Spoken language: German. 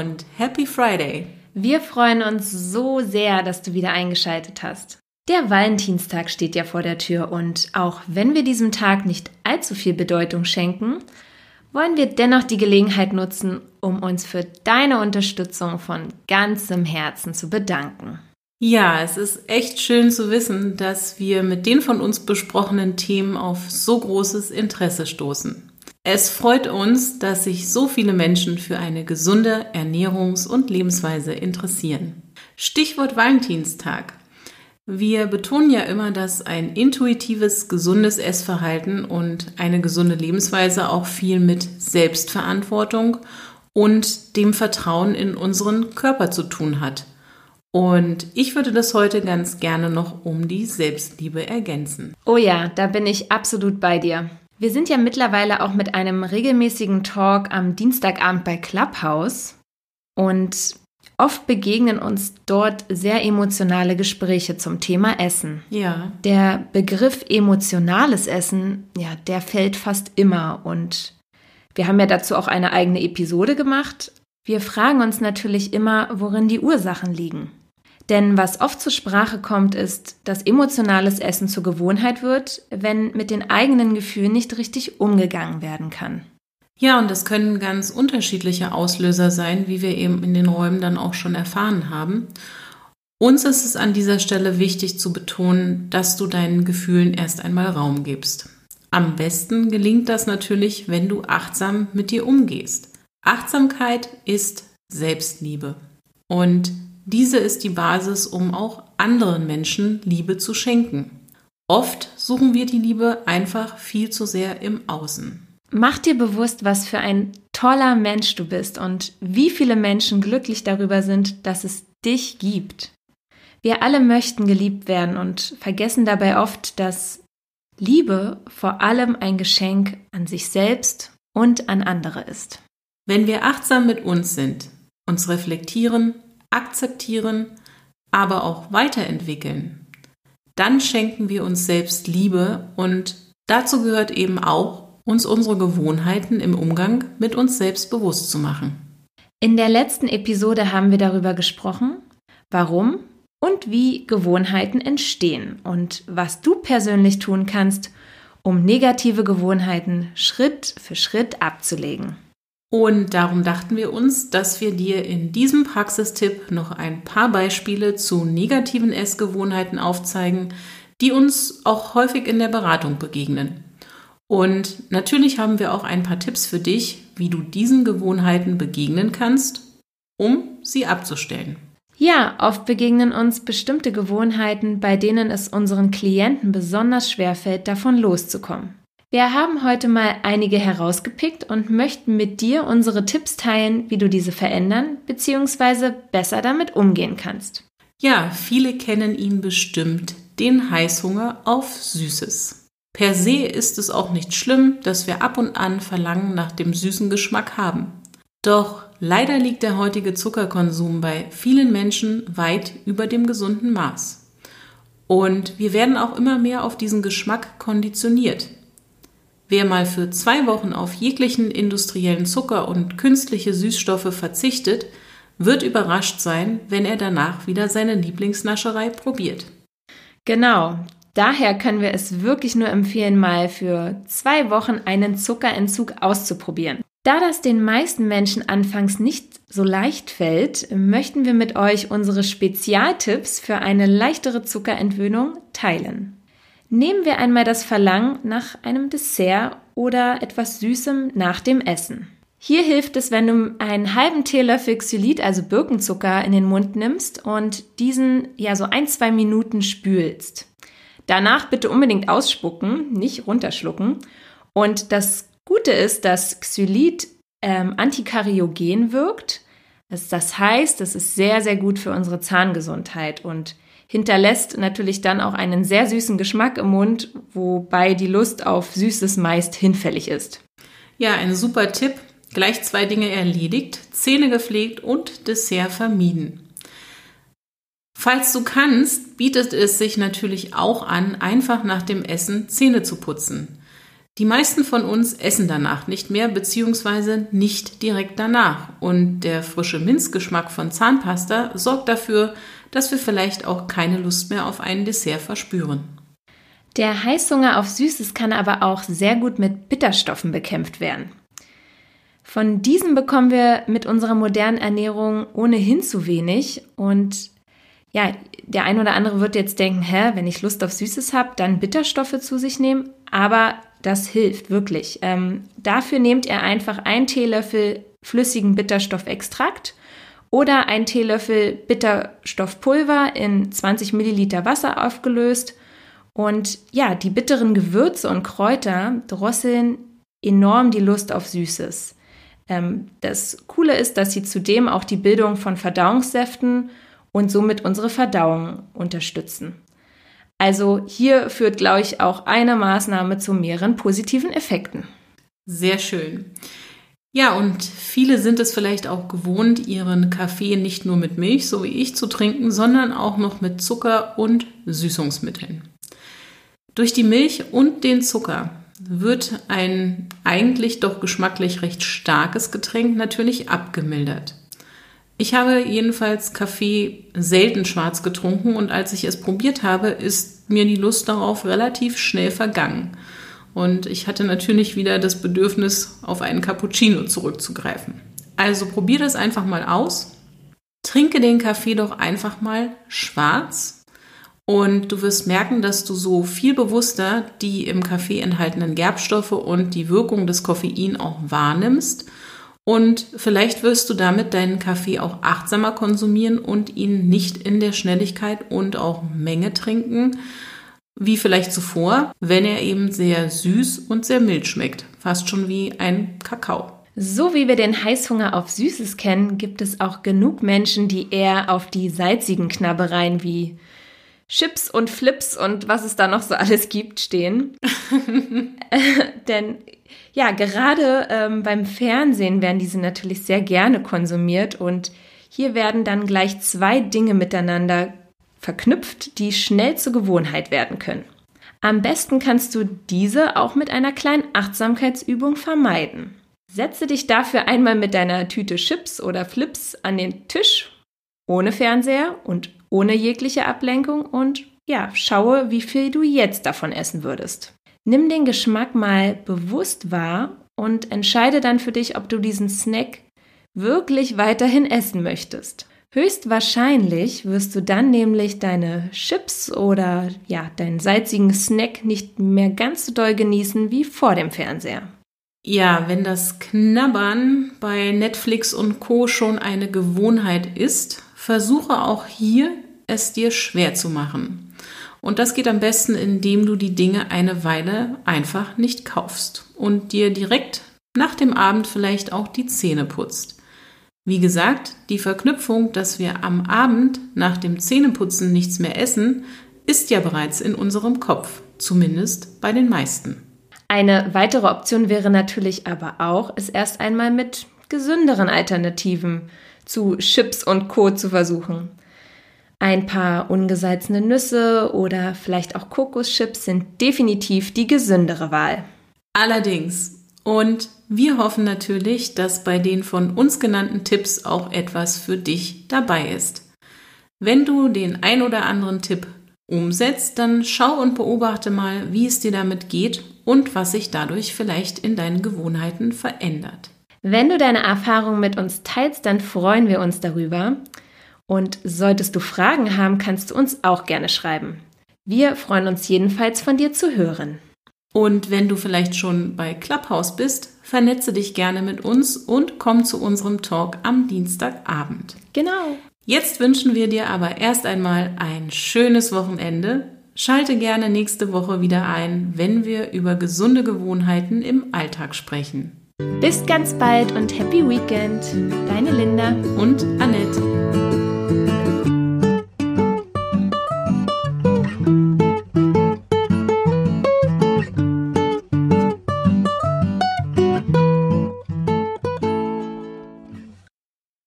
und Happy Friday. Wir freuen uns so sehr, dass du wieder eingeschaltet hast. Der Valentinstag steht ja vor der Tür und auch wenn wir diesem Tag nicht allzu viel Bedeutung schenken, wollen wir dennoch die Gelegenheit nutzen, um uns für deine Unterstützung von ganzem Herzen zu bedanken. Ja, es ist echt schön zu wissen, dass wir mit den von uns besprochenen Themen auf so großes Interesse stoßen. Es freut uns, dass sich so viele Menschen für eine gesunde Ernährungs- und Lebensweise interessieren. Stichwort Valentinstag. Wir betonen ja immer, dass ein intuitives, gesundes Essverhalten und eine gesunde Lebensweise auch viel mit Selbstverantwortung und dem Vertrauen in unseren Körper zu tun hat. Und ich würde das heute ganz gerne noch um die Selbstliebe ergänzen. Oh ja, da bin ich absolut bei dir. Wir sind ja mittlerweile auch mit einem regelmäßigen Talk am Dienstagabend bei Clubhouse und oft begegnen uns dort sehr emotionale Gespräche zum Thema Essen. Ja. Der Begriff emotionales Essen, ja, der fällt fast immer und wir haben ja dazu auch eine eigene Episode gemacht. Wir fragen uns natürlich immer, worin die Ursachen liegen. Denn was oft zur Sprache kommt, ist, dass emotionales Essen zur Gewohnheit wird, wenn mit den eigenen Gefühlen nicht richtig umgegangen werden kann. Ja, und das können ganz unterschiedliche Auslöser sein, wie wir eben in den Räumen dann auch schon erfahren haben. Uns ist es an dieser Stelle wichtig zu betonen, dass du deinen Gefühlen erst einmal Raum gibst. Am besten gelingt das natürlich, wenn du achtsam mit dir umgehst. Achtsamkeit ist Selbstliebe. Und diese ist die Basis, um auch anderen Menschen Liebe zu schenken. Oft suchen wir die Liebe einfach viel zu sehr im Außen. Mach dir bewusst, was für ein toller Mensch du bist und wie viele Menschen glücklich darüber sind, dass es dich gibt. Wir alle möchten geliebt werden und vergessen dabei oft, dass Liebe vor allem ein Geschenk an sich selbst und an andere ist. Wenn wir achtsam mit uns sind, uns reflektieren akzeptieren, aber auch weiterentwickeln, dann schenken wir uns selbst Liebe und dazu gehört eben auch, uns unsere Gewohnheiten im Umgang mit uns selbst bewusst zu machen. In der letzten Episode haben wir darüber gesprochen, warum und wie Gewohnheiten entstehen und was du persönlich tun kannst, um negative Gewohnheiten Schritt für Schritt abzulegen. Und darum dachten wir uns, dass wir dir in diesem Praxistipp noch ein paar Beispiele zu negativen Essgewohnheiten aufzeigen, die uns auch häufig in der Beratung begegnen. Und natürlich haben wir auch ein paar Tipps für dich, wie du diesen Gewohnheiten begegnen kannst, um sie abzustellen. Ja, oft begegnen uns bestimmte Gewohnheiten, bei denen es unseren Klienten besonders schwer fällt, davon loszukommen. Wir haben heute mal einige herausgepickt und möchten mit dir unsere Tipps teilen, wie du diese verändern bzw. besser damit umgehen kannst. Ja, viele kennen ihn bestimmt, den Heißhunger auf Süßes. Per se ist es auch nicht schlimm, dass wir ab und an Verlangen nach dem süßen Geschmack haben. Doch leider liegt der heutige Zuckerkonsum bei vielen Menschen weit über dem gesunden Maß. Und wir werden auch immer mehr auf diesen Geschmack konditioniert. Wer mal für zwei Wochen auf jeglichen industriellen Zucker und künstliche Süßstoffe verzichtet, wird überrascht sein, wenn er danach wieder seine Lieblingsnascherei probiert. Genau. Daher können wir es wirklich nur empfehlen, mal für zwei Wochen einen Zuckerentzug auszuprobieren. Da das den meisten Menschen anfangs nicht so leicht fällt, möchten wir mit euch unsere Spezialtipps für eine leichtere Zuckerentwöhnung teilen. Nehmen wir einmal das Verlangen nach einem Dessert oder etwas Süßem nach dem Essen. Hier hilft es, wenn du einen halben Teelöffel Xylit, also Birkenzucker, in den Mund nimmst und diesen ja so ein, zwei Minuten spülst. Danach bitte unbedingt ausspucken, nicht runterschlucken. Und das Gute ist, dass Xylit ähm, antikariogen wirkt. Das heißt, es ist sehr, sehr gut für unsere Zahngesundheit und hinterlässt natürlich dann auch einen sehr süßen Geschmack im Mund, wobei die Lust auf Süßes meist hinfällig ist. Ja, ein super Tipp. Gleich zwei Dinge erledigt, Zähne gepflegt und Dessert vermieden. Falls du kannst, bietet es sich natürlich auch an, einfach nach dem Essen Zähne zu putzen. Die meisten von uns essen danach nicht mehr, beziehungsweise nicht direkt danach. Und der frische Minzgeschmack von Zahnpasta sorgt dafür, dass wir vielleicht auch keine Lust mehr auf ein Dessert verspüren. Der Heißhunger auf Süßes kann aber auch sehr gut mit Bitterstoffen bekämpft werden. Von diesen bekommen wir mit unserer modernen Ernährung ohnehin zu wenig und ja, der ein oder andere wird jetzt denken, hä, wenn ich Lust auf Süßes habe, dann Bitterstoffe zu sich nehmen. Aber das hilft wirklich. Ähm, dafür nehmt ihr einfach einen Teelöffel flüssigen Bitterstoffextrakt oder einen Teelöffel Bitterstoffpulver in 20 Milliliter Wasser aufgelöst. Und ja, die bitteren Gewürze und Kräuter drosseln enorm die Lust auf Süßes. Ähm, das Coole ist, dass sie zudem auch die Bildung von Verdauungssäften und somit unsere Verdauung unterstützen. Also hier führt, glaube ich, auch eine Maßnahme zu mehreren positiven Effekten. Sehr schön. Ja, und viele sind es vielleicht auch gewohnt, ihren Kaffee nicht nur mit Milch, so wie ich, zu trinken, sondern auch noch mit Zucker und Süßungsmitteln. Durch die Milch und den Zucker wird ein eigentlich doch geschmacklich recht starkes Getränk natürlich abgemildert. Ich habe jedenfalls Kaffee selten schwarz getrunken und als ich es probiert habe, ist mir die Lust darauf relativ schnell vergangen. Und ich hatte natürlich wieder das Bedürfnis, auf einen Cappuccino zurückzugreifen. Also probier das einfach mal aus. Trinke den Kaffee doch einfach mal schwarz und du wirst merken, dass du so viel bewusster die im Kaffee enthaltenen Gerbstoffe und die Wirkung des Koffein auch wahrnimmst und vielleicht wirst du damit deinen Kaffee auch achtsamer konsumieren und ihn nicht in der Schnelligkeit und auch Menge trinken, wie vielleicht zuvor, wenn er eben sehr süß und sehr mild schmeckt. Fast schon wie ein Kakao. So wie wir den Heißhunger auf Süßes kennen, gibt es auch genug Menschen, die eher auf die salzigen Knabbereien wie Chips und Flips und was es da noch so alles gibt stehen. Denn ja, gerade ähm, beim Fernsehen werden diese natürlich sehr gerne konsumiert und hier werden dann gleich zwei Dinge miteinander verknüpft, die schnell zur Gewohnheit werden können. Am besten kannst du diese auch mit einer kleinen Achtsamkeitsübung vermeiden. Setze dich dafür einmal mit deiner Tüte Chips oder Flips an den Tisch, ohne Fernseher und ohne jegliche Ablenkung und ja, schaue, wie viel du jetzt davon essen würdest. Nimm den Geschmack mal bewusst wahr und entscheide dann für dich, ob du diesen Snack wirklich weiterhin essen möchtest. Höchstwahrscheinlich wirst du dann nämlich deine Chips oder ja, deinen salzigen Snack nicht mehr ganz so doll genießen wie vor dem Fernseher. Ja, wenn das Knabbern bei Netflix und Co schon eine Gewohnheit ist, versuche auch hier es dir schwer zu machen. Und das geht am besten, indem du die Dinge eine Weile einfach nicht kaufst und dir direkt nach dem Abend vielleicht auch die Zähne putzt. Wie gesagt, die Verknüpfung, dass wir am Abend nach dem Zähneputzen nichts mehr essen, ist ja bereits in unserem Kopf, zumindest bei den meisten. Eine weitere Option wäre natürlich aber auch, es erst einmal mit gesünderen Alternativen zu Chips und Co. zu versuchen. Ein paar ungesalzene Nüsse oder vielleicht auch Kokoschips sind definitiv die gesündere Wahl. Allerdings. Und wir hoffen natürlich, dass bei den von uns genannten Tipps auch etwas für dich dabei ist. Wenn du den ein oder anderen Tipp umsetzt, dann schau und beobachte mal, wie es dir damit geht und was sich dadurch vielleicht in deinen Gewohnheiten verändert. Wenn du deine Erfahrungen mit uns teilst, dann freuen wir uns darüber. Und solltest du Fragen haben, kannst du uns auch gerne schreiben. Wir freuen uns jedenfalls von dir zu hören. Und wenn du vielleicht schon bei Clubhouse bist, vernetze dich gerne mit uns und komm zu unserem Talk am Dienstagabend. Genau. Jetzt wünschen wir dir aber erst einmal ein schönes Wochenende. Schalte gerne nächste Woche wieder ein, wenn wir über gesunde Gewohnheiten im Alltag sprechen. Bis ganz bald und Happy Weekend. Deine Linda und Annette.